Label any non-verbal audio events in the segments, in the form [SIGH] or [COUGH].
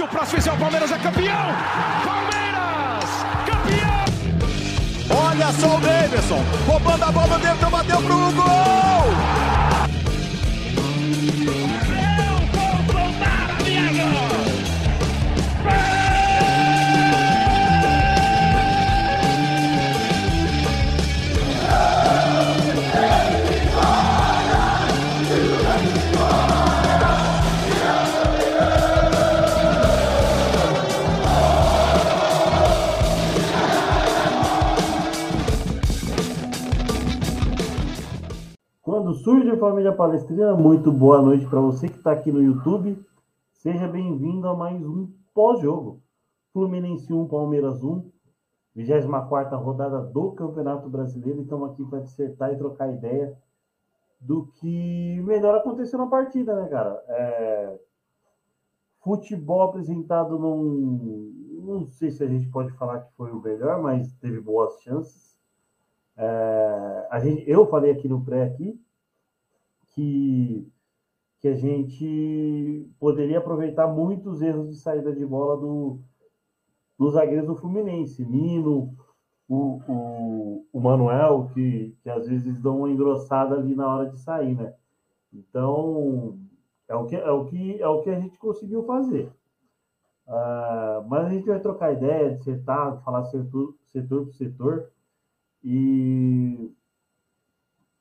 Se o próximo fizer o Palmeiras é campeão! Palmeiras! Campeão! Olha só o Davidson, roubando a bola dentro, bateu pro gol! Surge Família Palestrina, muito boa noite para você que está aqui no YouTube. Seja bem-vindo a mais um pós-jogo. Fluminense 1, Palmeiras 1, 24 rodada do Campeonato Brasileiro. Estamos aqui para dissertar e trocar ideia do que melhor aconteceu na partida, né, cara? É... Futebol apresentado num. Não sei se a gente pode falar que foi o melhor, mas teve boas chances. É... A gente... Eu falei aqui no pré aqui que, que a gente poderia aproveitar muitos erros de saída de bola do, dos zagueiros do Fluminense. Nino, o, o, o Manuel, que, que às vezes dão uma engrossada ali na hora de sair, né? Então, é o que, é o que, é o que a gente conseguiu fazer. Uh, mas a gente vai trocar ideia, dissertar, falar setor, setor por setor. E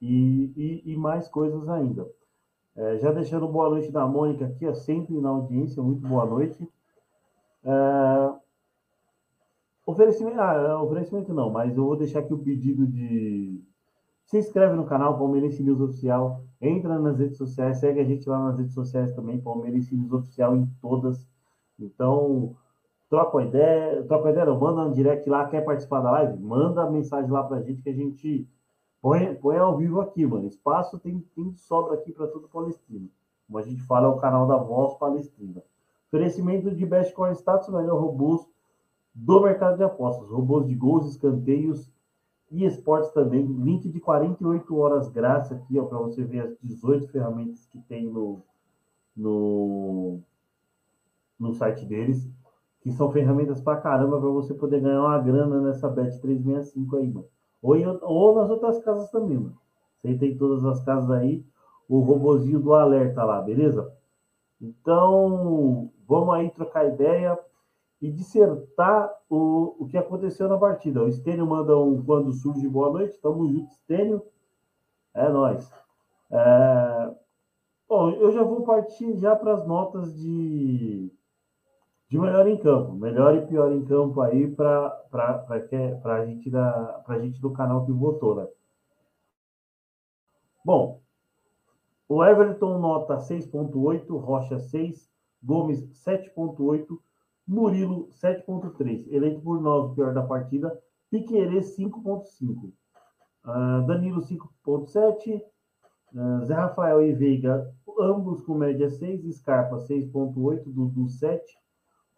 e, e, e mais coisas ainda. É, já deixando boa noite da Mônica aqui, é sempre na audiência, muito boa noite. É, oferecimento, ah, é, oferecimento não, mas eu vou deixar aqui o pedido de. Se inscreve no canal Palmeirense News Oficial, entra nas redes sociais, segue a gente lá nas redes sociais também, Palmeirense News Oficial em todas. Então, troca uma ideia, troca uma ideia, manda um direct lá, quer participar da live? Manda mensagem lá pra gente que a gente Põe, põe ao vivo aqui, mano. Espaço tem, tem sobra aqui para todo palestino. Como a gente fala, é o canal da Voz Palestina. Oferecimento de Best Core Status, melhor robôs do mercado de apostas. Robôs de gols, escanteios e esportes também. Link de 48 horas grátis aqui, ó, para você ver as 18 ferramentas que tem no, no, no site deles. Que são ferramentas para caramba para você poder ganhar uma grana nessa Bet 365 aí, mano. Ou, em, ou nas outras casas também, mano. Você tem todas as casas aí, o robozinho do alerta lá, beleza? Então, vamos aí trocar ideia e dissertar o, o que aconteceu na partida. O Stênio manda um quando surge boa noite. Tamo junto, Stênio. É nóis. É... Bom, eu já vou partir já para as notas de de melhor em campo, melhor e pior em campo aí para a gente, da, gente do canal que votou, né? Bom, o Everton nota 6.8, Rocha 6, Gomes 7.8, Murilo 7.3, eleito por nós o pior da partida, Piquerez 5.5, uh, Danilo 5.7, uh, Zé Rafael e Veiga, ambos com média 6, Scarpa 6.8, Dudu 7,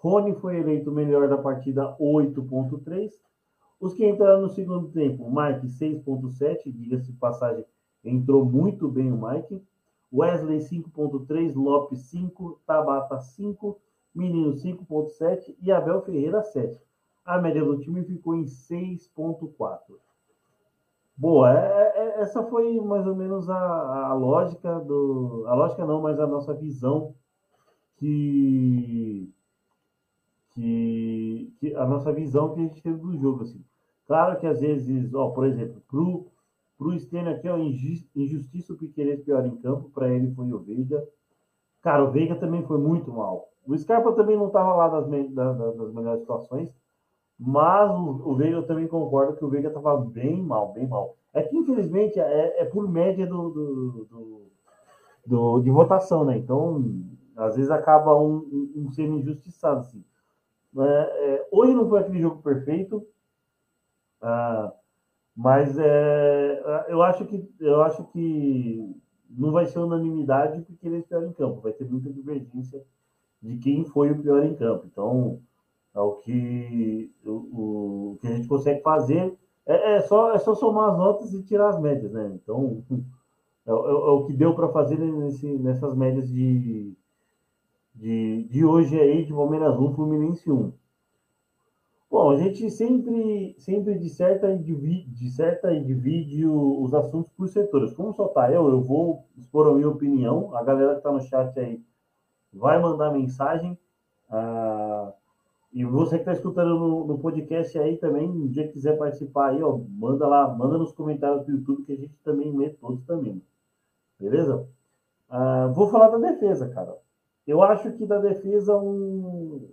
Rony foi eleito melhor da partida 8.3. Os que entraram no segundo tempo, Mike 6.7, diga-se passagem, entrou muito bem o Mike. Wesley 5.3, Lopes 5, Tabata 5, Menino 5.7 e Abel Ferreira 7. A média do time ficou em 6.4. Boa, é, é, essa foi mais ou menos a, a lógica do. A lógica não, mas a nossa visão que que, que, a nossa visão que a gente teve do jogo. Assim. Claro que às vezes, ó, por exemplo, pro, pro Stênio aqui, ó, injustiça o Piqueires pior em campo, para ele foi o Veiga. Cara, o Veiga também foi muito mal. O Scarpa também não estava lá das, das, melhores situações, mas o, o Veiga eu também concordo que o Veiga estava bem mal, bem mal. É que, infelizmente, é, é por média do, do, do, do, de votação, né? Então, às vezes acaba um, um, um sendo injustiçado, assim. Né? É, hoje não foi aquele jogo perfeito, ah, mas é, eu, acho que, eu acho que não vai ser unanimidade porque ele é pior em campo. Vai ter muita divergência de quem foi o pior em campo. Então, é o que, o, o que a gente consegue fazer é, é, só, é só somar as notas e tirar as médias, né? Então, [LAUGHS] é, é, é o que deu para fazer nesse, nessas médias de, de, de hoje aí, de Palmeiras 1, Fluminense 1. Bom, a gente sempre, sempre disserta, e divide, disserta e divide os assuntos por setores. Como só tá eu, eu vou expor a minha opinião. A galera que está no chat aí vai mandar mensagem. Ah, e você que está escutando no, no, podcast aí também, um dia que quiser participar aí, ó, manda lá, manda nos comentários do YouTube que a gente também lê todos também. Beleza? Ah, vou falar da defesa, cara. Eu acho que da defesa um.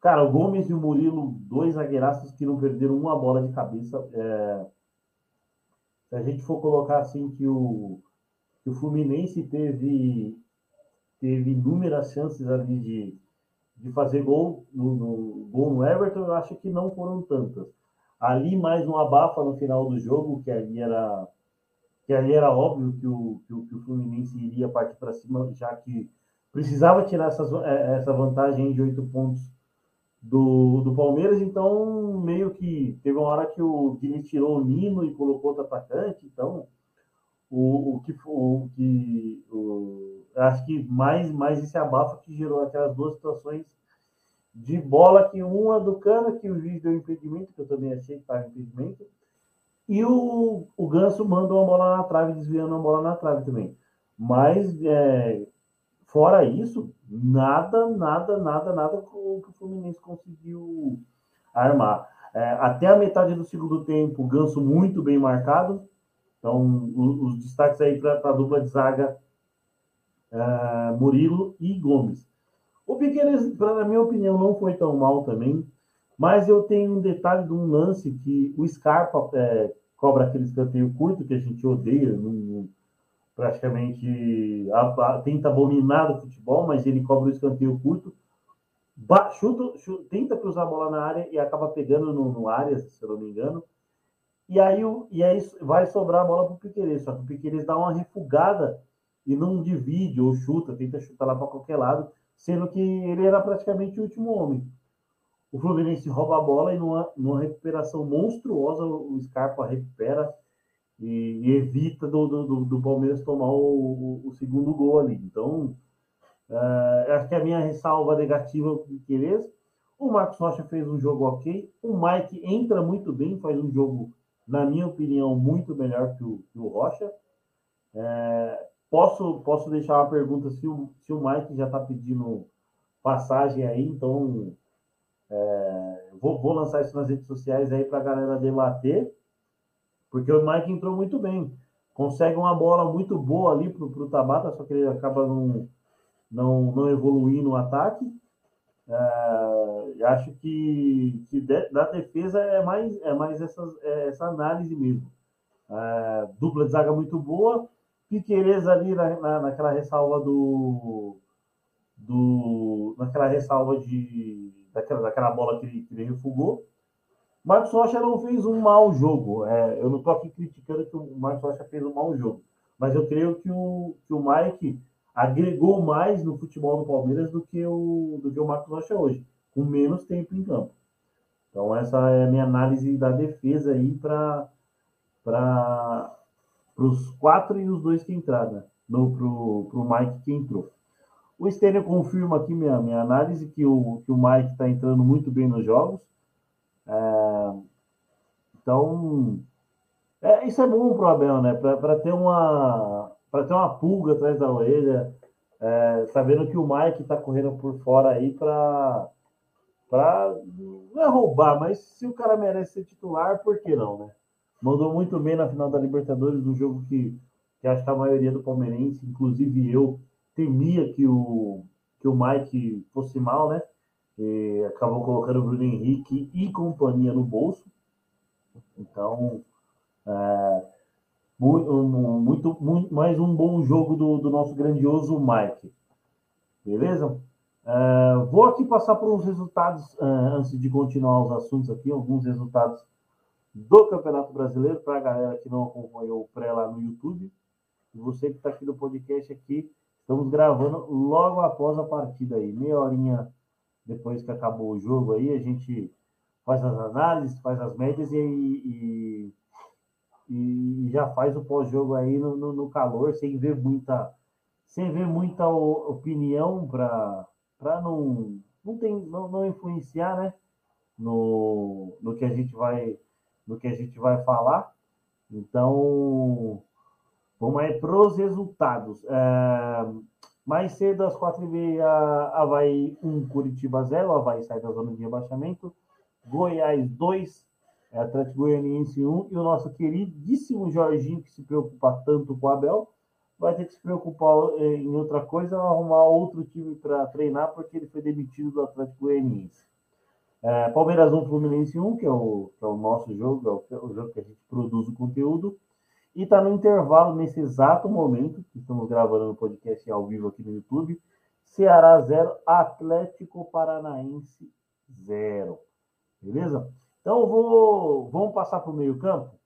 Cara, o Gomes e o Murilo, dois zagueiraços que não perderam uma bola de cabeça. É... Se a gente for colocar assim que o, que o Fluminense teve, teve inúmeras chances ali de, de fazer gol no, no, gol no Everton, eu acho que não foram tantas. Ali mais um abafa no final do jogo, que ali era que ali era óbvio que o, que o, que o Fluminense iria partir para cima, já que precisava tirar essas, é, essa vantagem de oito pontos do, do Palmeiras, então meio que teve uma hora que o Guilherme tirou o Nino e colocou outro atacante, então o, o que o que o, acho que mais mais esse abafa que gerou aquelas duas situações de bola que uma do Cana que o juiz deu impedimento, que eu também achei que estava impedimento, e o, o Ganso manda uma bola na trave, desviando uma bola na trave também. Mas, é, fora isso, nada, nada, nada, nada que o Fluminense conseguiu armar. É, até a metade do segundo tempo, o Ganso muito bem marcado. Então, os, os destaques aí para a dupla de zaga, é, Murilo e Gomes. O Piqueires, na minha opinião, não foi tão mal também. Mas eu tenho um detalhe de um lance que o Scarpa é, cobra aquele escanteio curto que a gente odeia, praticamente a, a, tenta abominar o futebol, mas ele cobra o escanteio curto, ba, chuta, chuta, tenta cruzar a bola na área e acaba pegando no, no área, se eu não me engano. E aí, o, e aí vai sobrar a bola para o Piqueires, só que o Piqueires dá uma refugada e não divide ou chuta, tenta chutar lá para qualquer lado, sendo que ele era praticamente o último homem. O Fluminense rouba a bola e numa, numa recuperação monstruosa o Scarpa recupera e, e evita do, do, do, Palmeiras tomar o, o, o, segundo gol ali. Então, uh, acho que a minha ressalva negativa com o O Marcos Rocha fez um jogo ok. O Mike entra muito bem, faz um jogo, na minha opinião, muito melhor que o, que o Rocha. É, posso, posso deixar uma pergunta se o, se o Mike já está pedindo passagem aí, então é, vou, vou, lançar isso nas redes sociais aí para a galera debater, porque o Mike entrou muito bem. Consegue uma bola muito boa ali para o Tabata, só que ele acaba não, não, não evoluindo no ataque. É, acho que, que de, da defesa é mais, é mais essas, é essa análise mesmo. É, dupla de zaga muito boa. Piqueires ali na, na, naquela ressalva do, do. naquela ressalva de daquela, daquela bola que ele, que ele refugou. Marcos Rocha não fez um mau jogo. É, eu não estou aqui criticando que o Marcos Rocha fez um mau jogo. Mas eu creio que o, que o Mike agregou mais no futebol do Palmeiras do que o, do que o Marcos Rocha hoje, com menos tempo em campo. Então, essa é a minha análise da defesa aí para os quatro e os dois que entraram, né? Para o Mike que entrou. O Stênio confirma aqui minha, minha análise que o, que o Mike está entrando muito bem nos jogos. É, então, é, isso é bom para o Abel, né? Para ter uma ter uma pulga atrás da orelha, é, sabendo que o Mike está correndo por fora aí para para não é roubar, mas se o cara merece ser titular, por que não, né? Mandou muito bem na final da Libertadores, um jogo que, que acho que a maioria do palmeirense, inclusive eu, temia que o, que o Mike fosse mal, né? E acabou colocando o Bruno Henrique e companhia no bolso. Então, é, muito, muito, muito, mais um bom jogo do, do nosso grandioso Mike. Beleza? É, vou aqui passar por uns resultados, é, antes de continuar os assuntos aqui, alguns resultados do Campeonato Brasileiro, para a galera que não acompanhou o pré lá no YouTube. E você que está aqui no podcast aqui, Estamos gravando logo após a partida aí, meia horinha depois que acabou o jogo aí, a gente faz as análises, faz as médias e, e, e já faz o pós-jogo aí no, no, no, calor, sem ver muita sem ver muita opinião para não, não, tem, não, não influenciar né? no, no, que a gente vai, no que a gente vai falar. Então, vamos aí para os resultados. É, mais cedo, às quatro e meia, Havaí 1, Curitiba 0. Havaí sai da zona de rebaixamento. Goiás 2, Atlético Goianiense 1. E o nosso queridíssimo Jorginho, que se preocupa tanto com o Abel, vai ter que se preocupar eh, em outra coisa, arrumar outro time para treinar, porque ele foi demitido do Atlético Goianiense. É, Palmeiras 1, Fluminense 1, que é o, que é o nosso jogo, é o, o jogo que a gente produz o conteúdo. E está no intervalo, nesse exato momento, que estamos gravando o podcast ao vivo aqui no YouTube. Ceará 0, Atlético Paranaense 0. Beleza? Então, vou, vamos passar para o meio-campo,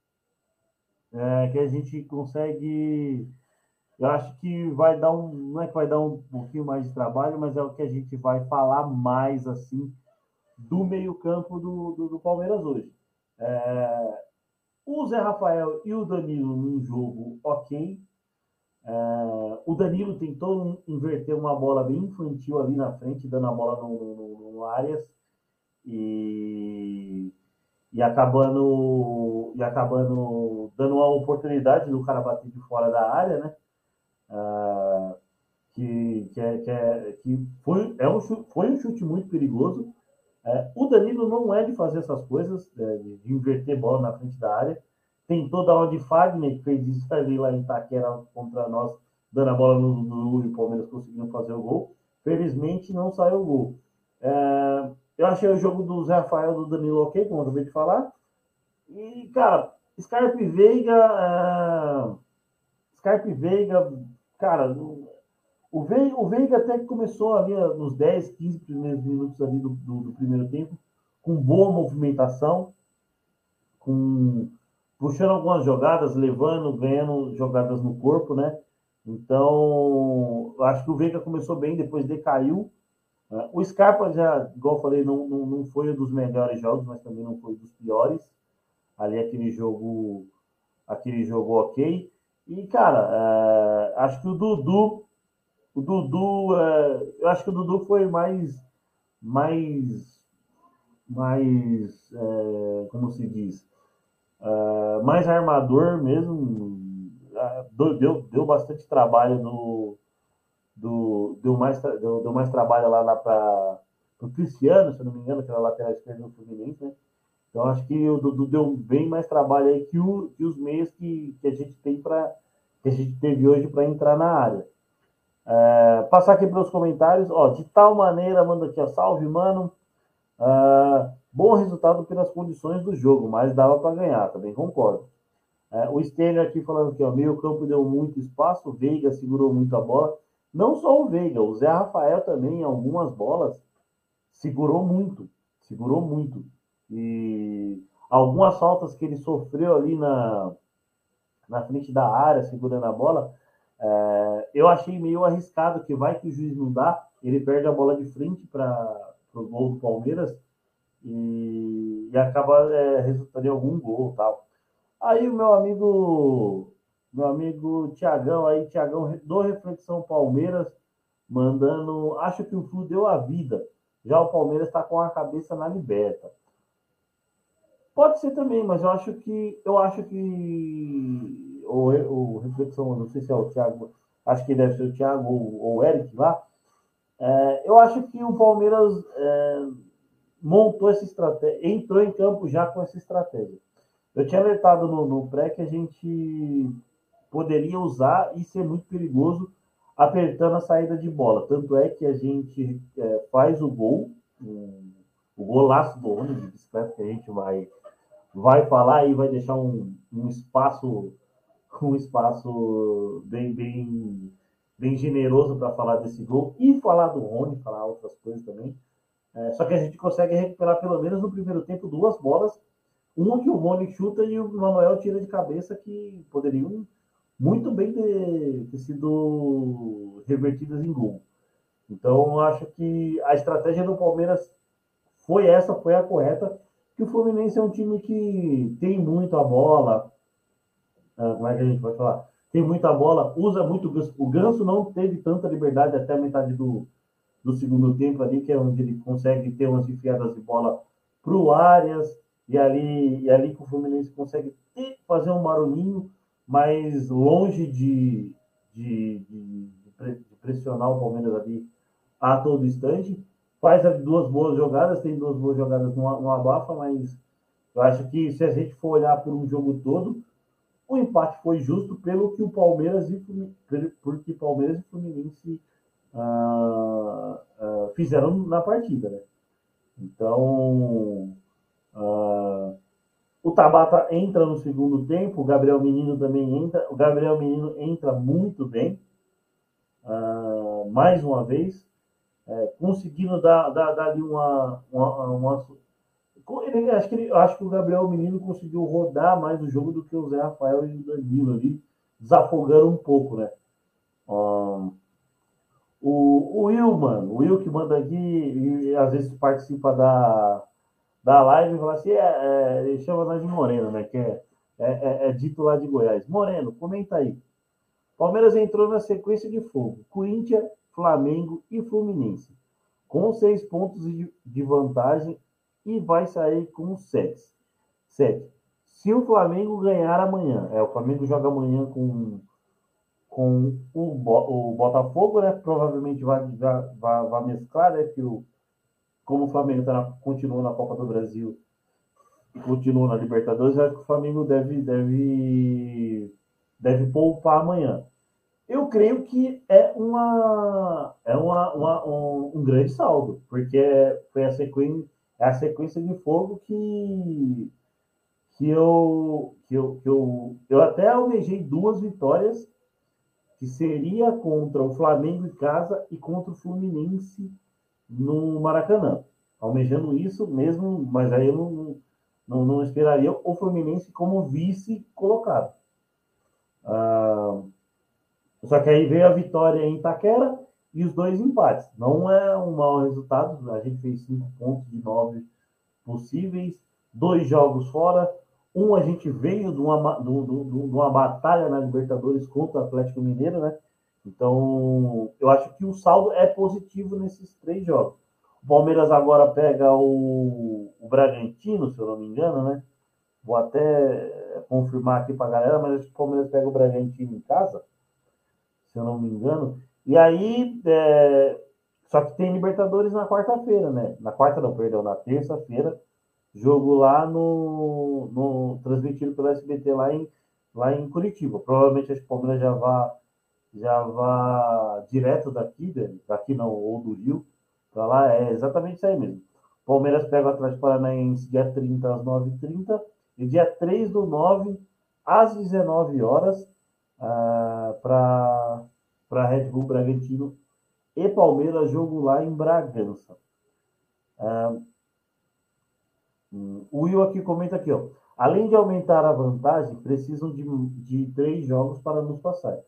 é, que a gente consegue. Eu acho que vai dar um. Não é que vai dar um pouquinho mais de trabalho, mas é o que a gente vai falar mais assim do meio-campo do, do, do, Palmeiras hoje. É, o Zé Rafael e o Danilo num jogo ok. É, o Danilo tentou inverter uma bola bem infantil ali na frente, dando a bola no, no, no Arias e, e acabando e acabando dando uma oportunidade do cara bater de fora da área, né? É, que, que, é, que, é, que foi, é um foi um chute muito perigoso. É, o Danilo não é de fazer essas coisas, é, de, inverter bola na frente da área. Tentou dar uma de Fagner, que fez isso ali lá em Itaquera contra nós, dando a bola no Lula e o Palmeiras conseguindo fazer o gol. Felizmente não saiu o gol. É, eu achei o jogo do Zé Rafael do Danilo ok, como eu acabei de falar. E, cara, Scarpe Veiga. É... Scarpe Veiga, cara, o Veiga, o Veiga até que começou ali nos 10, 15 primeiros minutos ali do, do, do primeiro tempo, com boa movimentação, com puxando algumas jogadas, levando, ganhando jogadas no corpo, né? Então, acho que o Veiga começou bem, depois decaiu. É, o Scarpa já, igual eu falei, não, não, não foi um dos melhores jogos, mas também não foi dos piores. Ali aquele jogo, aquele jogo ok. E, cara, é, acho que o Dudu o Dudu, é, eu acho que o Dudu foi mais, mais, mais, é, como se diz, é, mais armador mesmo. Deu, deu bastante trabalho no, do, deu, mais, deu, deu mais trabalho lá, lá para o Cristiano, se eu não me engano, que era lateral esquerdo do Fluminense, né? Então acho que o Dudu deu bem mais trabalho aí que, o, que os meios que, que a gente tem para que a gente teve hoje para entrar na área. É, passar aqui para os comentários. Ó, de tal maneira, manda aqui, ó, salve, mano. É, bom resultado pelas condições do jogo, mas dava para ganhar, também concordo. É, o Stenner aqui falando que o meio campo deu muito espaço, o Veiga segurou muito a bola. Não só o Veiga, o Zé Rafael também, em algumas bolas, segurou muito. Segurou muito. E algumas faltas que ele sofreu ali na, na frente da área, segurando a bola, é, eu achei meio arriscado que vai que o juiz não dá, ele perde a bola de frente para o gol do Palmeiras e, e acaba é, resultando em algum gol tal. Aí o meu amigo, meu amigo Tiagão, aí Tiagão do Reflexão Palmeiras, mandando, acho que o Flu deu a vida. Já o Palmeiras está com a cabeça na liberta. Pode ser também, mas eu acho que eu acho que ou, ou reflexão, não sei se é o Thiago, acho que deve ser o Thiago ou, o Eric lá. É, eu acho que o Palmeiras é, montou essa estratégia, entrou em campo já com essa estratégia. Eu tinha alertado no, no pré que a gente poderia usar e ser muito perigoso apertando a saída de bola. Tanto é que a gente é, faz o gol, um, o golaço do ônibus bicicleta que a gente vai, vai falar e vai deixar um, um espaço com um espaço bem, bem, bem generoso para falar desse gol e falar do Rony, falar outras coisas também. É, só que a gente consegue recuperar pelo menos no primeiro tempo duas bolas, uma que o Rony chuta e o Manuel tira de cabeça que poderiam muito bem ter, ter sido revertidas em gol. Então, acho que a estratégia do Palmeiras foi essa, foi a correta, que o Fluminense é um time que tem muito a bola, ah, como é que a gente pode falar? tem muita bola, usa muito o Ganso não teve tanta liberdade até a metade do, do segundo tempo ali, que é onde ele consegue ter umas enfiadas de bola para o Arias, e ali, e ali que o Fluminense consegue fazer um marolinho, mas longe de, de, de, de pressionar o Palmeiras ali a todo instante. Faz duas boas jogadas, tem duas boas jogadas no, no abafa, mas eu acho que se a gente for olhar por um jogo todo, o empate foi justo pelo que o Palmeiras e porque Palmeiras e Fluminense ah, ah, fizeram na partida, né? Então, ah, o Tabata entra no segundo tempo, o Gabriel Menino também entra. O Gabriel Menino entra muito bem, mais uma vez, é, conseguindo dar, dar, dar ali uma, uma, uma ele, acho, que ele, acho que o Gabriel Menino conseguiu rodar mais o jogo do que o Zé Rafael e o Danilo ali, desafogando um pouco, né? Um, o, o Will, mano, o Will que manda aqui e às vezes participa da, da live e fala assim, é, é, ele chama nós de Moreno, né? Que é, é, é, é dito lá de Goiás. Moreno, comenta aí. Palmeiras entrou na sequência de fogo. Corinthians, Flamengo e Fluminense. Com seis pontos de vantagem e vai sair com sete. Sete. Se o Flamengo ganhar amanhã, é, o Flamengo joga amanhã com, com o, o Botafogo, né? Provavelmente vai, vai, vai mesclar, né? Que o, como o Flamengo tá na, continua na Copa do Brasil e continua na Libertadores, acho que o Flamengo deve, deve, deve poupar amanhã. Eu creio que é uma é uma, uma um, um, grande saldo, porque foi a sequência é a sequência de fogo que, que, eu, que, eu, que eu, eu até almejei duas vitórias, que seria contra o Flamengo em casa e contra o Fluminense no Maracanã. Almejando isso mesmo, mas aí eu não, não, não esperaria o Fluminense como vice colocado. Ah, só que aí veio a vitória em Itaquera e os dois empates. Não é um mau resultado, a gente fez cinco pontos de nove possíveis, dois jogos fora, um a gente veio de uma, de, de uma batalha na Libertadores contra o Atlético Mineiro, né? Então, eu acho que o saldo é positivo nesses três jogos. O Palmeiras agora pega o, o Bragantino, se eu não me engano, né? Vou até confirmar aqui para a galera, mas acho que o Palmeiras pega o Bragantino em casa, se eu não me engano. E aí, é, só que tem Libertadores na quarta-feira, né? Na quarta não, perdão, na terça-feira, jogo lá no, no transmitido pelo SBT lá em, lá em Curitiba. Provavelmente a Palmeiras já vá já vá direto daqui, daqui não, ou do Rio, para lá, é exatamente isso aí mesmo. Palmeiras pega o Atlético Paranaense dia 30 às 9h30 e dia 3 do 9 às 19 horas uh, para para Red Bull Bragantino e Palmeiras, jogo lá em Bragança. Ah, hum, o Will aqui comenta aqui, ó. Além de aumentar a vantagem, precisam de, de três jogos para nos passar.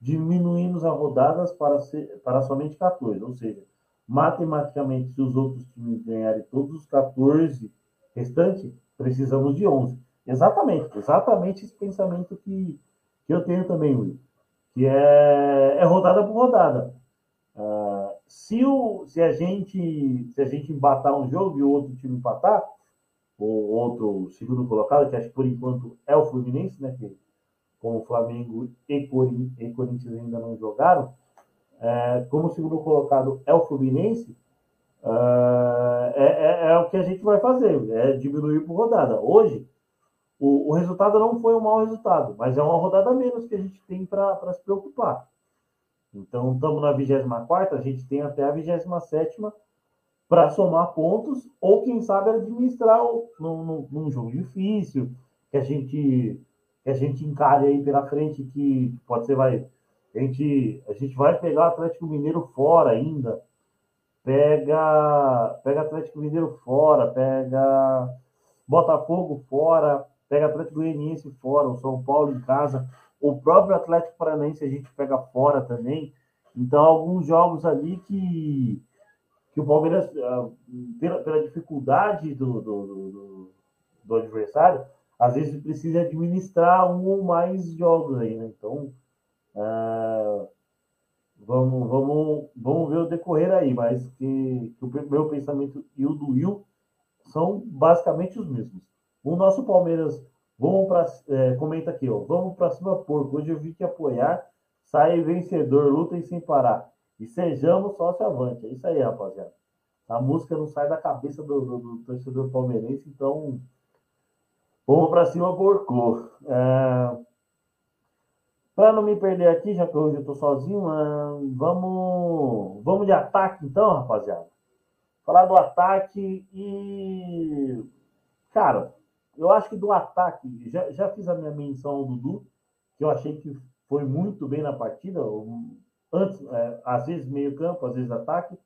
Diminuímos as rodadas para, ser, para somente 14, ou seja, matematicamente, se os outros times ganharem todos os 14 restantes, precisamos de 11. Exatamente, exatamente esse pensamento que, que eu tenho também, Will que é, é rodada por rodada. Uh, se, o, se, a gente, se a gente empatar um jogo e o outro time empatar, o outro segundo colocado, que acho que por enquanto é o Fluminense, né? Que como o Flamengo e, Corinthians ainda não jogaram, é, como o segundo colocado é o Fluminense, uh, é, é, é, o que a gente vai fazer, é diminuir por rodada. Hoje, o, o resultado não foi um mau resultado, mas é uma rodada menos que a gente tem para se preocupar. Então, estamos na 24, a gente tem até a 27 para somar pontos, ou quem sabe administrar num, num, num, jogo difícil, que a gente que a gente encare aí pela frente, que pode ser, vai. A gente, a gente vai pegar o Atlético Mineiro fora ainda. Pega, pega Atlético Mineiro fora, pega Botafogo fora, pega Atlético Goianiense fora, o São Paulo em casa, o próprio Atlético Paranaense a gente pega fora também. Então, alguns jogos ali que, que o Palmeiras, ah, pela, pela dificuldade do, do, do, do, adversário, às vezes precisa administrar um ou mais jogos aí, né? Então, É, vamos, vamos, vamos ver o decorrer aí, mas que, que, o meu pensamento e o do Will são basicamente os mesmos. O nosso Palmeiras, vamos para. É, comenta aqui, ó, vamos para cima, porco. Hoje eu vi que apoiar, sai vencedor, lutem sem parar. E sejamos sócio avante. É isso aí, rapaziada. A música não sai da cabeça do, do, do torcedor palmeirense, então vamos para cima, porco. É... Para não me perder aqui, já que hoje eu estou sozinho, vamos, vamos de ataque então, rapaziada. Falar do ataque e. Cara, eu acho que do ataque, já, já fiz a minha menção ao Dudu, que eu achei que foi muito bem na partida. Antes, é, às vezes meio campo, às vezes ataque.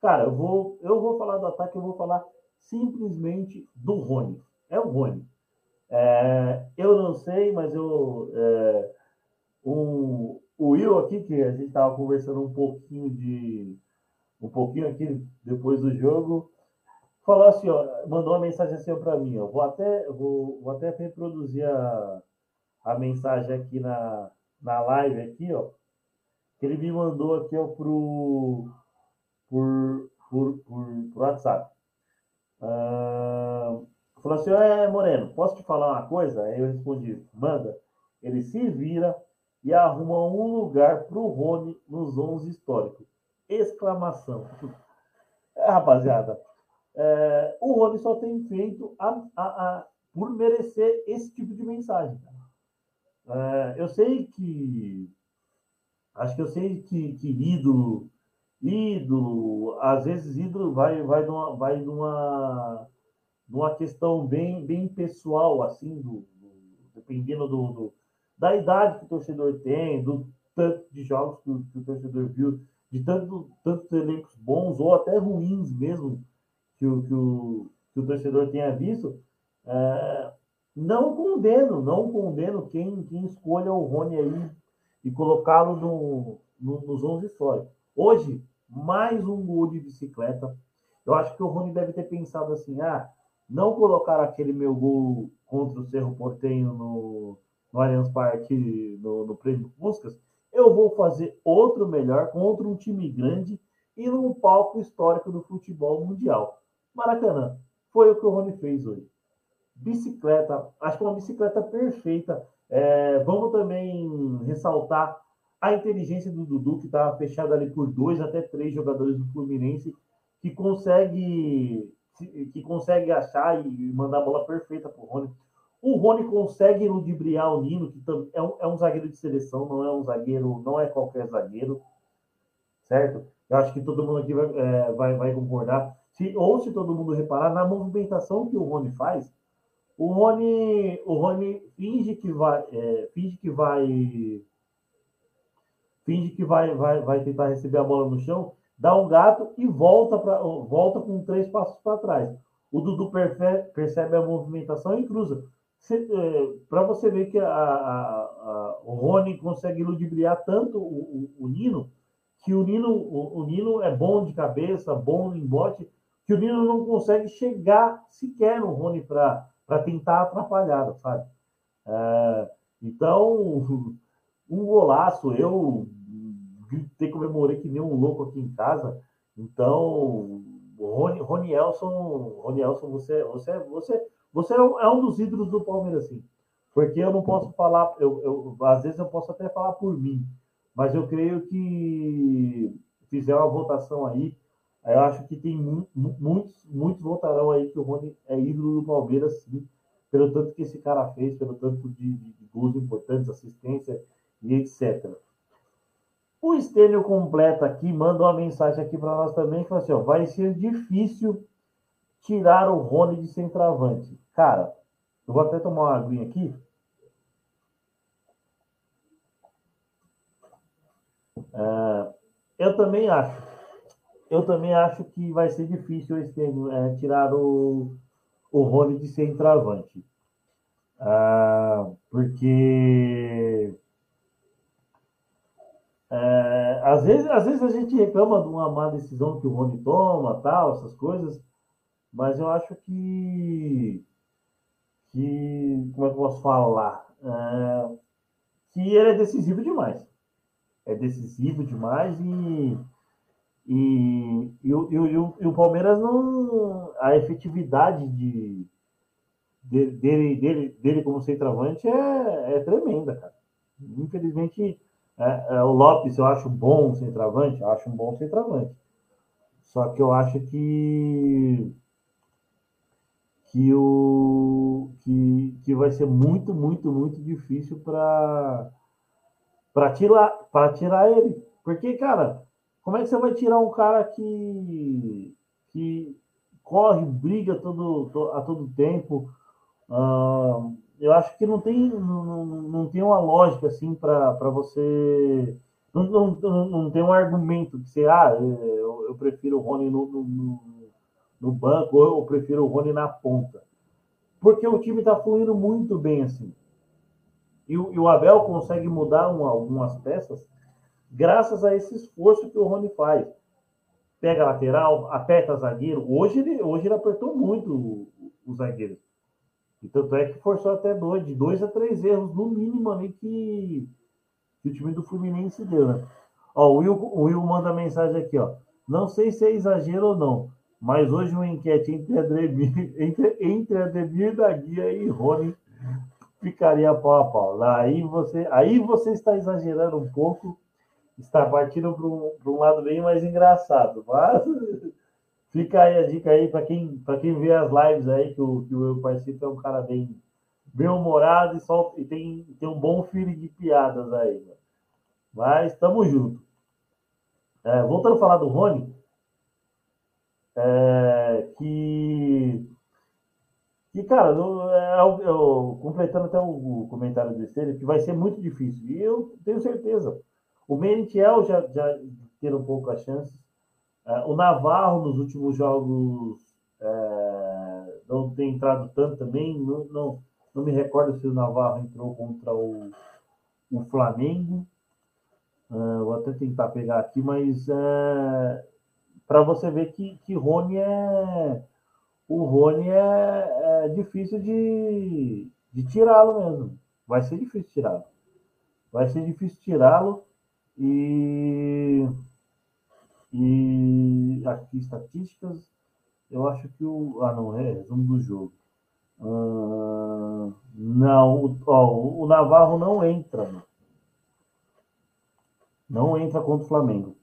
Cara, eu vou, eu vou falar do ataque, eu vou falar simplesmente do Rony. É o Rony. É, eu não sei, mas eu. É, o Will aqui, que a gente estava conversando um pouquinho de. Um pouquinho aqui depois do jogo, falou assim, ó, mandou uma mensagem assim para mim, ó, vou até, vou, vou até reproduzir a, a mensagem aqui na, na live aqui, ó, que ele me mandou aqui, ó, pro, por, por, por, por WhatsApp. Uh, falou assim, é, Moreno, posso te falar uma coisa? Aí eu respondi, manda. Ele se vira, e arruma um lugar para o Rony nos 11 históricos. Exclamação. É, [LAUGHS] rapaziada, é, o Rony só tem feito a, a, a, por merecer esse tipo de mensagem. É, eu sei que. Acho que eu sei que, que ídolo, ídolo, às vezes ídolo vai, vai, numa, vai numa, numa questão bem, bem pessoal, assim, do, do dependendo do, do da idade que o torcedor tem, do tanto de jogos que o, que o torcedor viu, de tanto, tantos elencos bons ou até ruins mesmo que o, que o, que o torcedor tenha visto, é, não condeno, não condeno quem, quem escolha o Rony aí e colocá-lo no, no, nos 11 históricos. Hoje, mais um gol de bicicleta. Eu acho que o Rony deve ter pensado assim: ah, não colocar aquele meu gol contra o Cerro Portenho no, no Allianz Parque, no, no Prêmio Puskas, eu vou fazer outro melhor contra um time grande e num palco histórico do futebol mundial. Maracanã. Foi o que o Rony fez hoje. Bicicleta, acho que é uma bicicleta perfeita. É, vamos também ressaltar a inteligência do Dudu, que estava fechado ali por dois até três jogadores do Fluminense, que consegue, que consegue achar e mandar a bola perfeita para o Rony. O Rony consegue ludibriar o Nino, que é um, é um zagueiro de seleção, não é um zagueiro, não é qualquer zagueiro, certo? Eu acho que todo mundo aqui vai, é, vai, vai concordar. Se, ou se todo mundo reparar, na movimentação que o Rony faz, o Rony, o Rony finge que vai, é, finge que vai, finge que vai, vai, vai tentar receber a bola no chão, dá um gato e volta, pra, volta com três passos para trás. O Dudu percebe a movimentação e cruza é, para você ver que a, a, a, o Rony consegue ludibriar tanto o, o, o Nino, que o Nino, o, o, Nino é bom de cabeça, bom em bote, que o Nino não consegue chegar sequer no Rony para tentar atrapalhar, sabe? É, então, um golaço, eu gritei, comemorei que nem um louco aqui em casa. Então, Rony, Rony Elson, Rony Elson, você, você, você, você é, é um dos ídolos do Palmeiras, sim. Porque eu não posso falar, eu, eu, às vezes eu posso até falar por mim, mas eu creio que fizer uma votação aí, eu acho que tem muitos, muitos votarão aí que o Rony é ídolo do Palmeiras, sim, pelo tanto que esse cara fez, pelo tanto de, de, de gols importantes, assistência e etc. O Estênio completa aqui, manda uma mensagem aqui para nós também, que fala assim, ó, vai ser difícil tirar o Rony de centroavante. Cara, eu vou até tomar uma aguinha aqui. É, eu também acho. Eu também acho que vai ser difícil esse termo, é, tirar o, o Rony de centroavante. É, porque é, às, vezes, às vezes a gente reclama de uma má decisão que o Rony toma, tal, essas coisas, mas eu acho que que, como é que eu posso falar? É, que ele é decisivo demais. é decisivo demais e, e, e, e, o, e o Palmeiras não. A efetividade de, de, dele, dele, dele como centroavante é, é tremenda, cara. Infelizmente, é, é, o Lopes eu acho bom centroavante, eu acho um bom centroavante. Só que eu acho que que o que, que vai ser muito, muito, muito difícil para tirar para tirar ele. Porque, cara, como é que você vai tirar um cara que que corre, briga todo, a todo tempo? Uh, eu acho que não tem, não, não tem uma lógica assim para você. Não, não, não tem um argumento que você, ah, eu, eu prefiro o Rony no, no, no banco ou eu prefiro o Rony na ponta. Porque o time está fluindo muito bem assim. E o, e o Abel consegue mudar uma, algumas peças graças a esse esforço que o Rony faz. Pega a lateral, aperta zagueiro. Hoje ele, hoje ele apertou muito os zagueiros. E tanto é que forçou até dois, de dois a três erros, no mínimo, ali que, que o time do Fluminense deu, né? Ó, o Will, o Will manda mensagem aqui, ó. Não sei se é exagero ou não, mas hoje uma enquete entre Ademir, [LAUGHS] entre, entre Ademir da Guia e Rony ficaria pau a pau. Aí você, aí você está exagerando um pouco, está partindo para um, um lado bem mais engraçado, mas [LAUGHS] Fica aí a dica aí para quem, quem vê as lives aí, que o, que o eu participo é um cara bem, bem humorado e, e tem, tem um bom feeling de piadas aí. Né? Mas estamos juntos. É, voltando a falar do Rony, é, que, que, cara, eu, é, eu, completando até o, comentário dele, que vai ser muito difícil. E eu tenho certeza. O Merentiel já, já ter um pouco a chance é, o Navarro, nos últimos jogos, é, não tem entrado tanto também. Não, não, não me recordo se o Navarro entrou contra o, o Flamengo. É, vou até tentar pegar aqui, mas para você ver que, que Rony é. O Rony é, é difícil de, de tirá-lo mesmo. Vai ser difícil tirá-lo. Vai ser difícil tirá-lo. E e aqui, estatísticas, eu acho que o. Ah, não, é resumo do jogo. Uh, não, o, ó, o Navarro não entra. Não entra contra o Flamengo.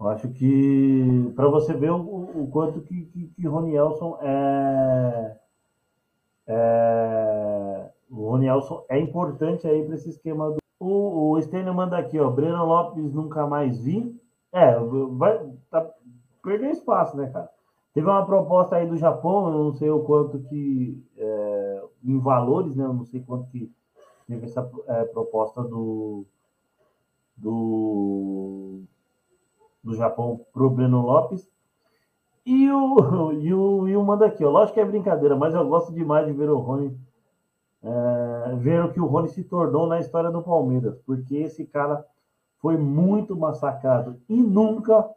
Eu acho que para você ver o, o, quanto que, que, que Ronielson é, é o Ronielson é importante aí para esse esquema do o, o Stênio manda aqui, ó, Breno Lopes nunca mais vi. É, vai tá, perder espaço, né, cara? Teve uma proposta aí do Japão, eu não sei o quanto que, é, em valores, né? Eu não sei quanto que teve essa é, proposta do, do, do Japão pro Breno Lopes. E o, [LAUGHS] e o, e o manda aqui, ó. Lógico que é brincadeira, mas eu gosto demais de ver o Rony, é, ver o que o Rony se tornou na história do Palmeiras, porque esse cara foi muito massacrado e nunca,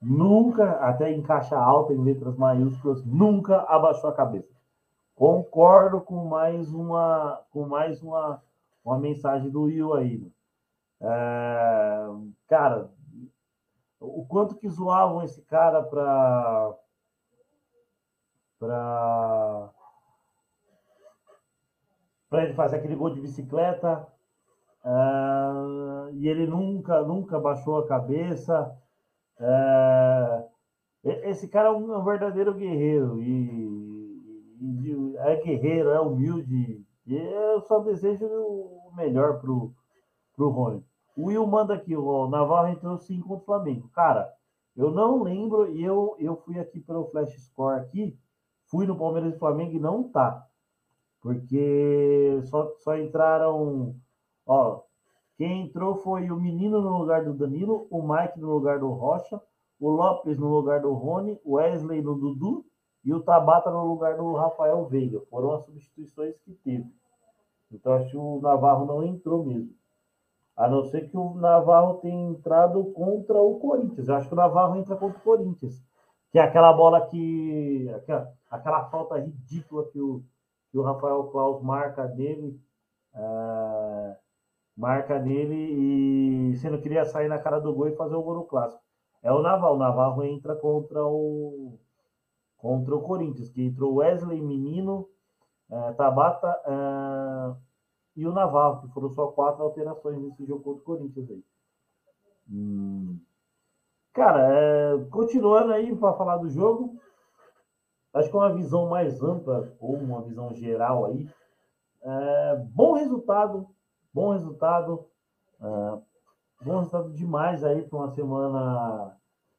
nunca, até em caixa alta, em letras maiúsculas, nunca abaixou a cabeça. Concordo com mais uma, com mais uma, uma mensagem do Will aí. É, cara, o quanto que zoavam esse cara para para ele fazer aquele gol de bicicleta, Uh, e ele nunca, nunca baixou a cabeça. Uh, esse cara é um, é verdadeiro guerreiro e, e, é guerreiro, é humilde. E eu só desejo o melhor pro, pro Rony. O Will manda aqui, o Navarro entrou sim contra o Flamengo. Cara, eu não lembro, e eu, eu fui aqui pelo Flash Score aqui, fui no Palmeiras e Flamengo e não tá. Porque só, só entraram Ó, quem entrou foi o menino no lugar do Danilo, o Mike no lugar do Rocha, o Lopes no lugar do Rony, o Wesley no Dudu e o Tabata no lugar do Rafael Veiga. Foram as substituições que teve. Então acho que o Navarro não entrou mesmo. A não ser que o Navarro tenha entrado contra o Corinthians. Eu acho que o Navarro entra contra o Corinthians. Que é aquela bola que. Aquela, aquela falta ridícula que o, que o Rafael Klaus marca dele. É, marca nele e você não queria sair na cara do gol e fazer o gol no clássico. É o Naval. O Navarro entra contra o contra o Corinthians, que entrou Wesley Menino, é, Tabata é, e o Navarro, que foram só quatro alterações nesse jogo contra o Corinthians aí. Hum. Cara, é, continuando aí para falar do jogo, acho que uma visão mais ampla, ou uma visão geral aí, é, bom resultado, bom resultado, é, bom resultado demais aí para uma semana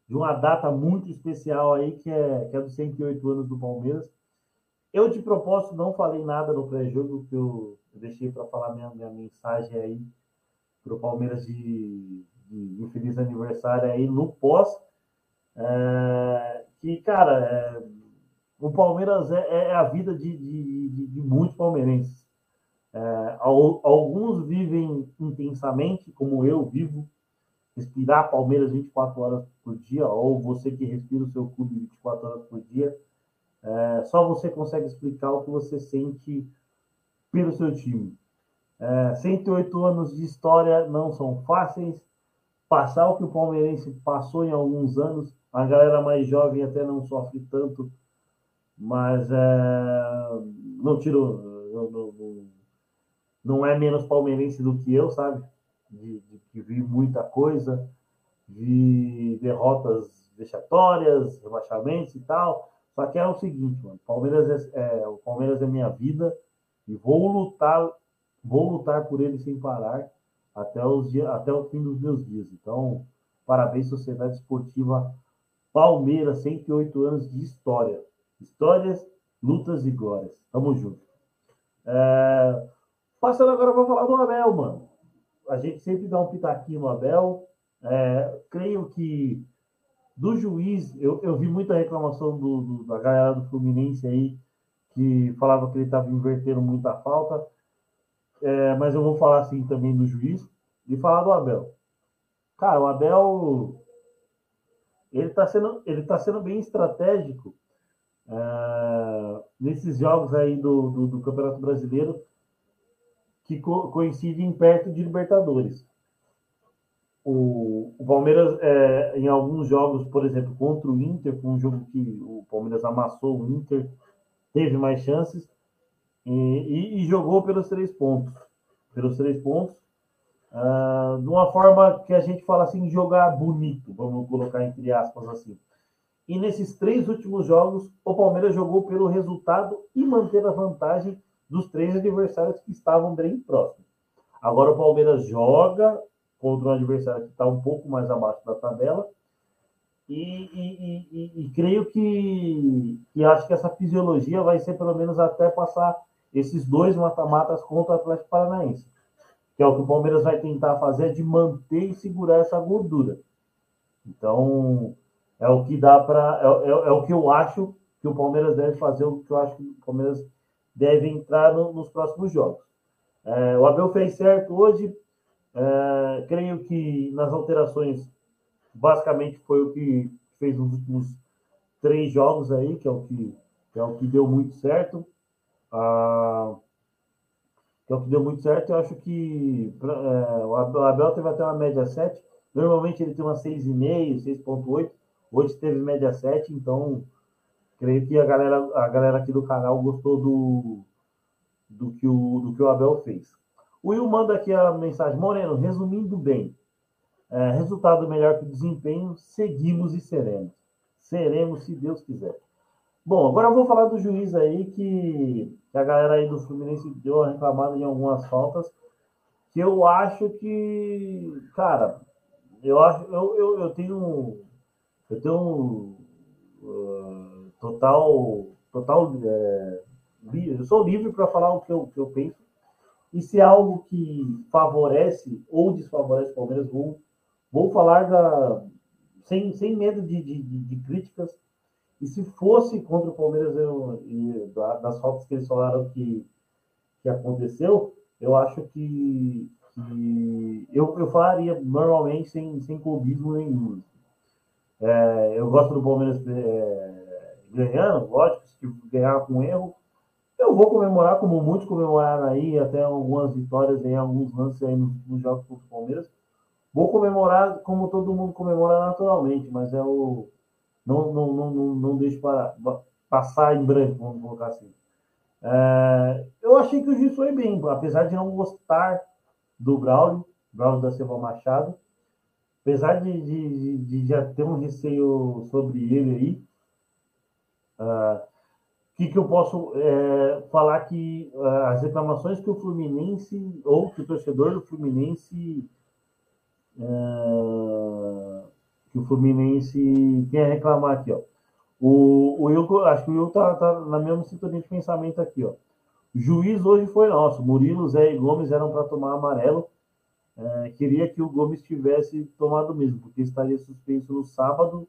de uma data muito especial aí, que é, que é dos 108 anos do Palmeiras. Eu, de propósito, não falei nada no pré-jogo, que eu, deixei para falar minha, minha mensagem aí para o Palmeiras de, de, de, feliz aniversário aí no pós. É, que, cara, é, o Palmeiras é, é, a vida de, de, de muitos palmeirenses. É, alguns vivem intensamente, como eu vivo, respirar Palmeiras 24 horas por dia, ou você que respira o seu clube 24 horas por dia. É, só você consegue explicar o que você sente pelo seu time. É, 108 anos de história não são fáceis. Passar o que o palmeirense passou em alguns anos, a galera mais jovem até não sofre tanto, mas é, não tiro, não, não, não é menos palmeirense do que eu, sabe? De, de, vi muita coisa, vi derrotas vexatórias, rebaixamentos e tal. Só que é o seguinte, mano, Palmeiras é, é, o Palmeiras é minha vida e vou lutar, vou lutar por ele sem parar até, os até o fim dos meus dias. Então, parabéns, Sociedade Esportiva Palmeiras, 108 anos de história. Histórias, lutas e glórias. Tamo junto. É... Passando agora para falar do Abel, mano. A gente sempre dá um pitaquinho no Abel. É... Creio que do juiz, eu, eu vi muita reclamação do, do, da galera do Fluminense aí, que falava que ele estava invertendo muita falta. É, mas eu vou falar assim também do juiz e falar do Abel. Cara, o Abel ele está sendo, ele tá sendo bem estratégico é, nesses jogos aí do, do, do, Campeonato Brasileiro que co coincidem perto de Libertadores. O, o Palmeiras, é, em alguns jogos, por exemplo, contra o Inter, foi um jogo que o Palmeiras amassou o Inter, teve mais chances e, e, e jogou pelos três pontos. Pelos três pontos, uh, de uma forma que a gente fala assim, jogar bonito, vamos colocar entre aspas assim. E nesses três últimos jogos, o Palmeiras jogou pelo resultado e manter a vantagem dos três adversários que estavam bem próximos. Agora o Palmeiras joga contra um adversário que está um pouco mais abaixo da tabela. E, e, e, e creio que, que acho que essa fisiologia vai ser pelo menos até passar esses dois mata-matas contra o Atlético Paranaense. Que é o que o Palmeiras vai tentar fazer de manter e segurar essa gordura. Então, é o que dá para. É, é, é, o que eu acho que o Palmeiras deve fazer, o que eu acho que o Palmeiras deve entrar no, nos próximos jogos. É, o Abel fez certo hoje. É, creio que nas alterações, basicamente foi o que fez nos últimos três jogos aí, que é o que, que é o que deu muito certo. Ah, que é o que deu muito certo. Eu acho que é, o Abel teve até uma média 7. Normalmente ele tem uma 6,5, 6,8. Hoje teve média 7, então creio que a galera, a galera aqui do canal gostou do, do, que, o, do que o Abel fez. O Will manda aqui a mensagem. Moreno, resumindo bem, é, resultado melhor que desempenho, seguimos e seremos. Seremos, se Deus quiser. Bom, agora eu vou falar do juiz aí que, que a galera aí do Fluminense deu uma reclamada em algumas faltas, que eu acho que, cara, eu acho, eu, eu, eu tenho eu tenho uh, total, total, é, eu sou livre para falar o que eu, que eu penso. E se é algo que favorece ou desfavorece o Palmeiras, vou, vou falar da, sem, sem medo de, de, de críticas. E se fosse contra o Palmeiras eu, e das faltas que eles falaram que, que aconteceu, eu acho que, que eu, eu falaria normalmente sem, sem clubismo nenhum. É, eu gosto do Palmeiras é, ganhando, lógico, se ganhar com erro, Eu vou comemorar, como muitos comemoraram aí, até algumas vitórias em alguns lances aí nos, nos jogos contra o Palmeiras. Vou comemorar como todo mundo comemora naturalmente, mas é o. Não, não, não, não, não deixo para, passar em branco, vamos colocar assim. É, eu achei que o juiz foi bem, apesar de não gostar do Braulio, Braulio da Silva Machado, apesar de, de, de, já ter um receio sobre ele aí, o ah, que, que eu posso é, falar que uh, as reclamações que o Fluminense, ou que o torcedor do Fluminense, uh, que o Fluminense tem a reclamar aqui, ó. O, o acho que o Will tá, tá na mesma sintonia de pensamento aqui, ó. O juiz hoje foi nosso. Murilo, Zé e Gomes eram para tomar amarelo. É, queria que o Gomes tivesse tomado mesmo, porque estaria suspenso no sábado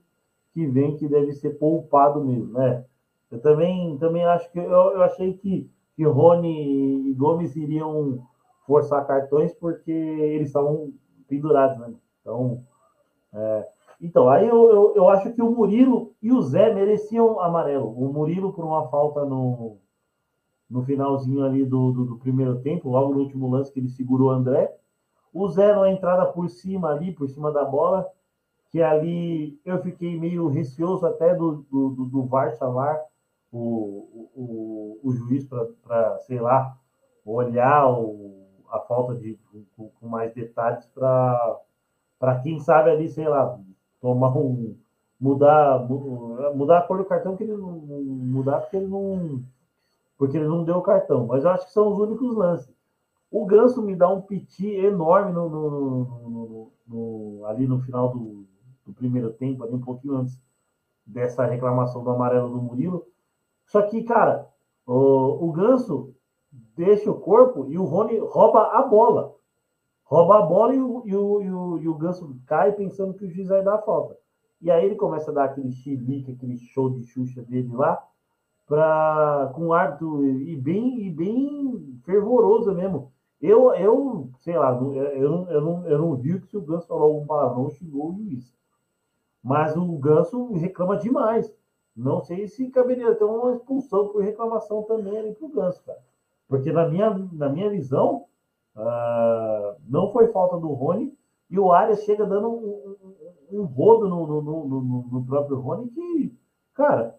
que vem, que deve ser poupado mesmo, né? Eu também, também acho que eu, eu achei que, que Rony e Gomes iriam forçar cartões porque eles estavam pendurados, né? Então, é, então, aí eu, eu, eu, acho que o Murilo e o Zé mereciam amarelo. O Murilo por uma falta no, no finalzinho ali do, do, do primeiro tempo, logo no último lance que ele segurou o André. Zé na entrada por cima ali, por cima da bola, que ali eu fiquei meio receoso até do, do, do, do VAR chamar o, o, o juiz para, sei lá, olhar o, a falta de com, com mais detalhes para quem sabe ali, sei lá, tomar um. mudar, mudar a cor do cartão que ele não. mudar porque ele não. porque ele não deu o cartão. Mas eu acho que são os únicos lances. O Ganso me dá um piti enorme no, no, no, ali no final do, do, primeiro tempo, ali um pouquinho antes dessa reclamação do amarelo do Murilo. Só que, cara, o, o Ganso deixa o corpo e o Rony rouba a bola rouba a bola e o, e o, e o, e o Ganso cai pensando que o juiz vai dar a falta. E aí ele começa a dar aquele chilique, aquele show de Xuxa dele lá, pra, com um árbitro e bem, e bem fervoroso mesmo. Eu, eu sei lá, eu, eu, eu, não, eu não vi que o Ganso falou algum palavrão, xingou o juiz. Mas o Ganso reclama demais. Não sei se caberia ter uma expulsão por reclamação também ali pro Ganso, cara. Porque na minha, na minha visão, Uh, não foi falta do Rony. E o Arias chega dando um, um, um rodo no, no, no, no, próprio Rony que, cara,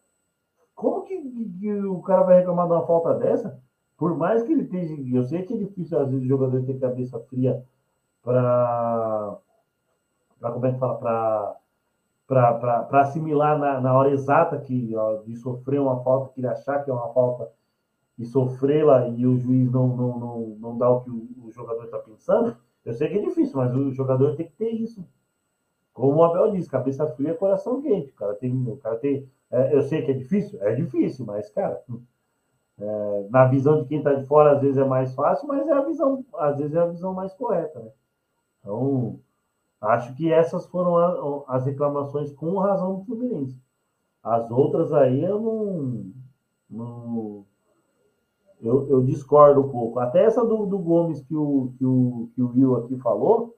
como que, que, o cara vai reclamar de uma falta dessa? Por mais que ele esteja. Eu sei que é difícil, às vezes, o jogador ter cabeça fria para. Como é que fala? Para assimilar na, na hora exata que, ó, de sofrer uma falta, que ele achar que é uma falta e sofrê-la e o juiz não, não, não, não dá o que o, o jogador está pensando, eu sei que é difícil, mas o jogador tem que ter isso. Como o Abel disse, cabeça fria, coração quente. O cara tem. O cara tem é, eu sei que é difícil, é difícil, mas, cara, é, na visão de quem está de fora, às vezes é mais fácil, mas é a visão, às vezes é a visão mais correta, né? Então, acho que essas foram as reclamações com razão do Fluminense. As outras aí eu não, não eu, eu, discordo um pouco. Até essa do, do Gomes que o, que, o, que o Will aqui falou,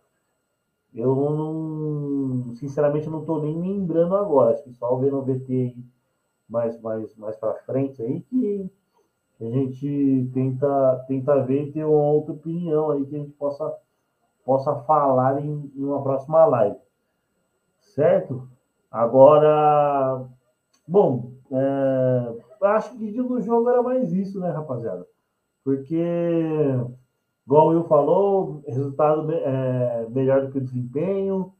eu não, sinceramente, não estou nem lembrando agora. Acho que só vendo o VT aí mais, mais, mais para frente aí que a gente tenta, tenta ver e ter uma outra opinião aí que a gente possa, possa falar em, em uma próxima live. Certo? Agora, bom, é, acho que do jogo era mais isso, né, rapaziada? Porque, igual o Will falou, resultado é, melhor do que o desempenho,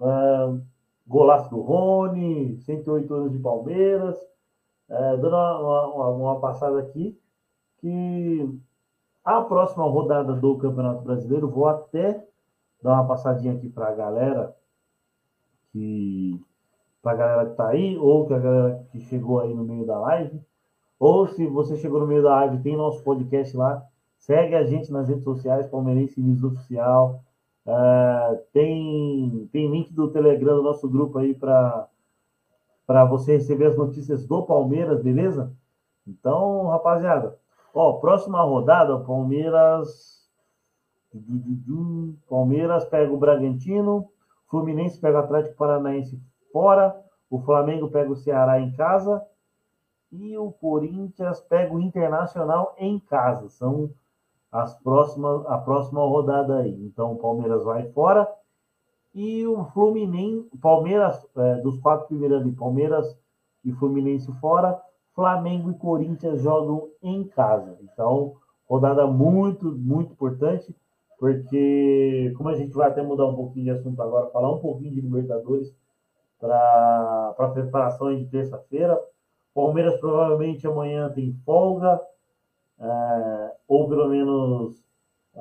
é, golaço do Rony, 108 anos de Palmeiras, é, dando uma, uma, uma passada aqui, que a próxima rodada do Campeonato Brasileiro, vou até dar uma passadinha aqui para a galera que para a galera que está aí, ou que a galera que chegou aí no meio da live, ou se você chegou no meio da live, tem nosso podcast lá, segue a gente nas redes sociais, Palmeirense News Oficial, uh, tem, tem link do Telegram do nosso grupo aí para para você receber as notícias do Palmeiras, beleza? Então, rapaziada, ó, próxima rodada, Palmeiras Palmeiras pega o Bragantino, Fluminense pega o Atlético Paranaense fora, o Flamengo pega o Ceará em casa e o Corinthians pega o Internacional em casa. São as próximas, a próxima rodada aí. Então o Palmeiras vai fora e o Fluminense, Palmeiras, é, dos quatro primeiros ali, Palmeiras e Fluminense fora, Flamengo e Corinthians jogam em casa. Então, rodada muito, muito importante, porque como a gente vai até mudar um pouquinho de assunto agora, falar um pouquinho de Libertadores para a preparação de terça-feira. Palmeiras provavelmente amanhã tem folga, é, ou pelo menos é,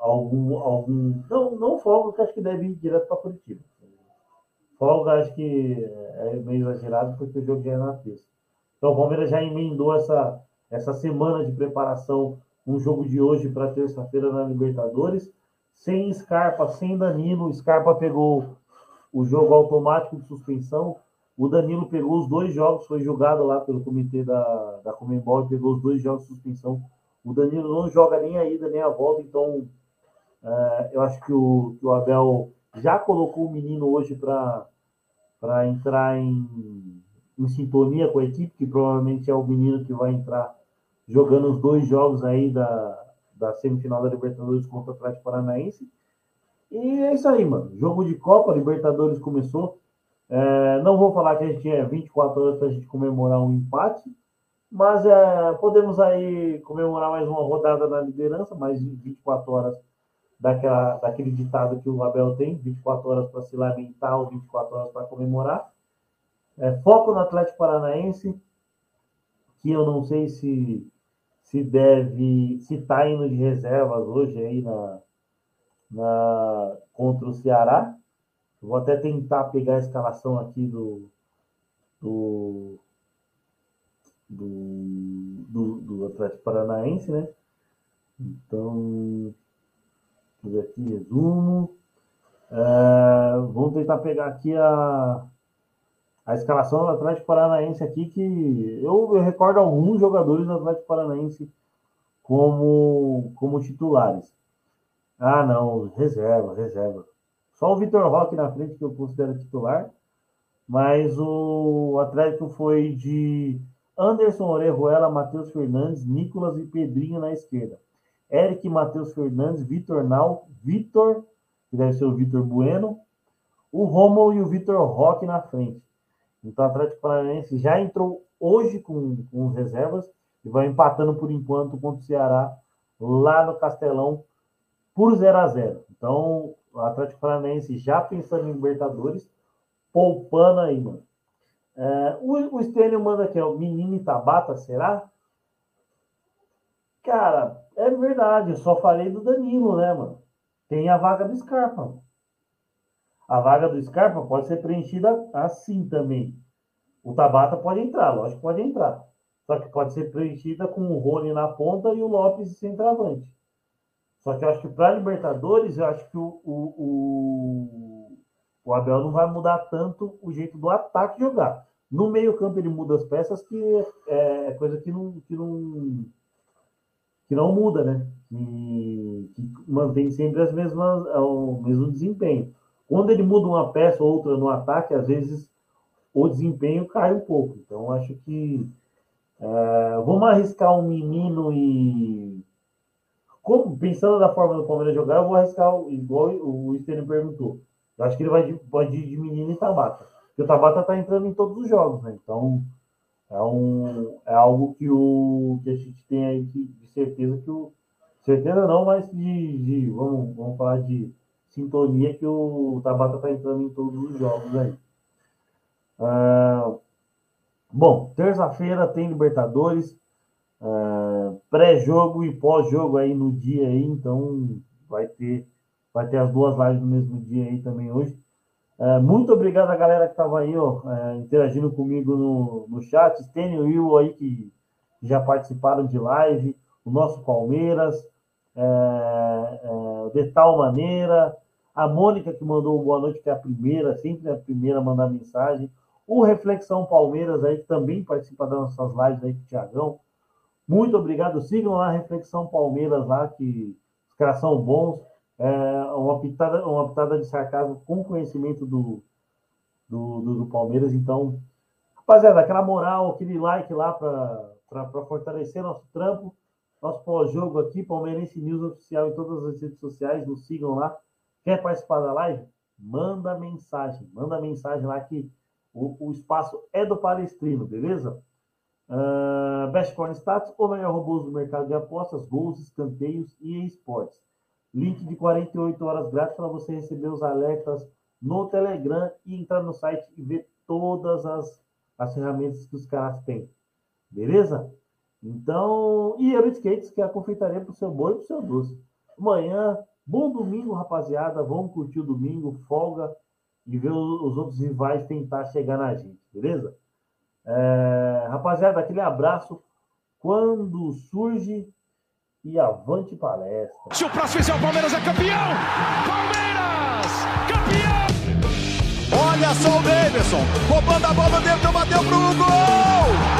algum, algum. Não, não folga, que acho que deve ir direto para Curitiba. Folga acho que é meio exagerado, porque o jogo já é na terça. Então o Palmeiras já emendou essa, essa semana de preparação, um jogo de hoje para terça-feira na Libertadores, sem Scarpa, sem Danilo. Scarpa pegou o jogo automático de suspensão. O Danilo pegou os dois jogos, foi julgado lá pelo comitê da, da Comembol e pegou os dois jogos de suspensão. O Danilo não joga nem a ida nem a volta, então eu acho que o, que o Abel já colocou o menino hoje para entrar em, em sintonia com a equipe, que provavelmente é o menino que vai entrar jogando os dois jogos aí da, da semifinal da Libertadores contra o Atlético Paranaense. E é isso aí, mano. Jogo de Copa, Libertadores começou. É, não vou falar que a gente tinha 24 horas para a gente comemorar um empate, mas é, podemos aí comemorar mais uma rodada na liderança, mais de 24 horas daquela, daquele ditado que o Abel tem, 24 horas para se lamentar ou 24 horas para comemorar. É, foco no Atlético Paranaense, que eu não sei se se deve, se está indo de reservas hoje aí na, na, contra o Ceará. vou até tentar pegar a escalação aqui do, do, do, do, do Atlético Paranaense, né? Então, Vamos ver aqui, resumo. É, vamos tentar pegar aqui a, a escalação do Atlético Paranaense aqui, que eu, eu recordo alguns jogadores do Atlético Paranaense como, como titulares. Ah, não, reserva, reserva. Só o Vitor Roque na frente que eu considero titular, mas o Atlético foi de Anderson Orejuela, Matheus Fernandes, Nicolas e Pedrinho na esquerda. Eric Matheus Fernandes, Vitor Nau, Vitor, que deve ser o Vitor Bueno, o Romulo e o Vitor Roque na frente. Então o Atlético Paranaense já entrou hoje com, com reservas e vai empatando por enquanto contra o Ceará lá no Castelão por 0 a 0 Então o Atlético Paranaense já pensando em Libertadores, poupando aí, mano. É, o, o Stênio manda aqui, ó, menino Tabata, será? Cara, é verdade, eu só falei do Danilo, né, mano? Tem a vaga do Scarpa. A vaga do Scarpa pode ser preenchida assim também. O Tabata pode entrar, lógico que pode entrar. Só que pode ser preenchida com o Rony na ponta e o Lopes centroavante. Só que eu acho que para Libertadores, eu acho que o, o, o, o, Abel não vai mudar tanto o jeito do ataque jogar. No meio-campo ele muda as peças, que é, é coisa que não, que não que não muda, né? Que, que, mantém sempre as mesmas, o mesmo desempenho. Quando ele muda uma peça ou outra no ataque, às vezes o desempenho cai um pouco. Então, acho que é, vamos arriscar um menino e. Como, pensando da forma do Palmeiras jogar, eu vou arriscar, igual o Estênio perguntou. Eu acho que ele vai de, pode ir de menino e Tabata. Porque o Tabata está entrando em todos os jogos, né? Então, é, um, é algo que, o, que a gente tem aí de certeza que o. Certeza não, mas de, de vamos, vamos falar de sintonia que o Tabata está entrando em todos os jogos aí. Ah, bom, terça-feira tem Libertadores, ah, pré-jogo e pós-jogo aí no dia aí, então vai ter, vai ter as duas lives no mesmo dia aí também hoje. É, muito obrigado a galera que estava aí, ó, interagindo comigo no, no chat. Stênio e Will aí que já participaram de live, o nosso Palmeiras, é, é, de tal maneira, a Mônica que mandou boa noite, que é a primeira, sempre a primeira a mandar mensagem, o Reflexão Palmeiras aí, que também participa das nossas lives aí com o Tiagão. Muito obrigado, sigam lá a Reflexão Palmeiras lá, que os caras são bons. É, uma, pitada, uma pitada de sarcasmo com conhecimento do, do, do, do Palmeiras. Então, Rapaziada, aquela moral, aquele like lá para fortalecer nosso trampo, nosso pós-jogo aqui, Palmeirense News Oficial em todas as redes sociais, nos sigam lá. Quer participar da live? Manda mensagem, manda mensagem lá que o, o espaço é do palestrino, beleza? Uh, Best Corn Status, o melhor robôs do mercado de apostas, gols, escanteios e esportes. Link de 48 horas grátis para você receber os alertas no Telegram e entrar no site e ver todas as, as ferramentas que os caras têm. Beleza? Então, e Euro Skates, que é a confeitaria para o seu boi e para o seu doce. Amanhã, bom domingo, rapaziada. Vamos curtir o domingo, folga e ver os outros rivais tentar chegar na gente, beleza? É, rapaziada, aquele abraço. Quando surge e avante palestra. Se o próximo fizer o Palmeiras é campeão! Palmeiras! Campeão! Olha só o Davidson, roubando a bola dentro, bateu pro gol!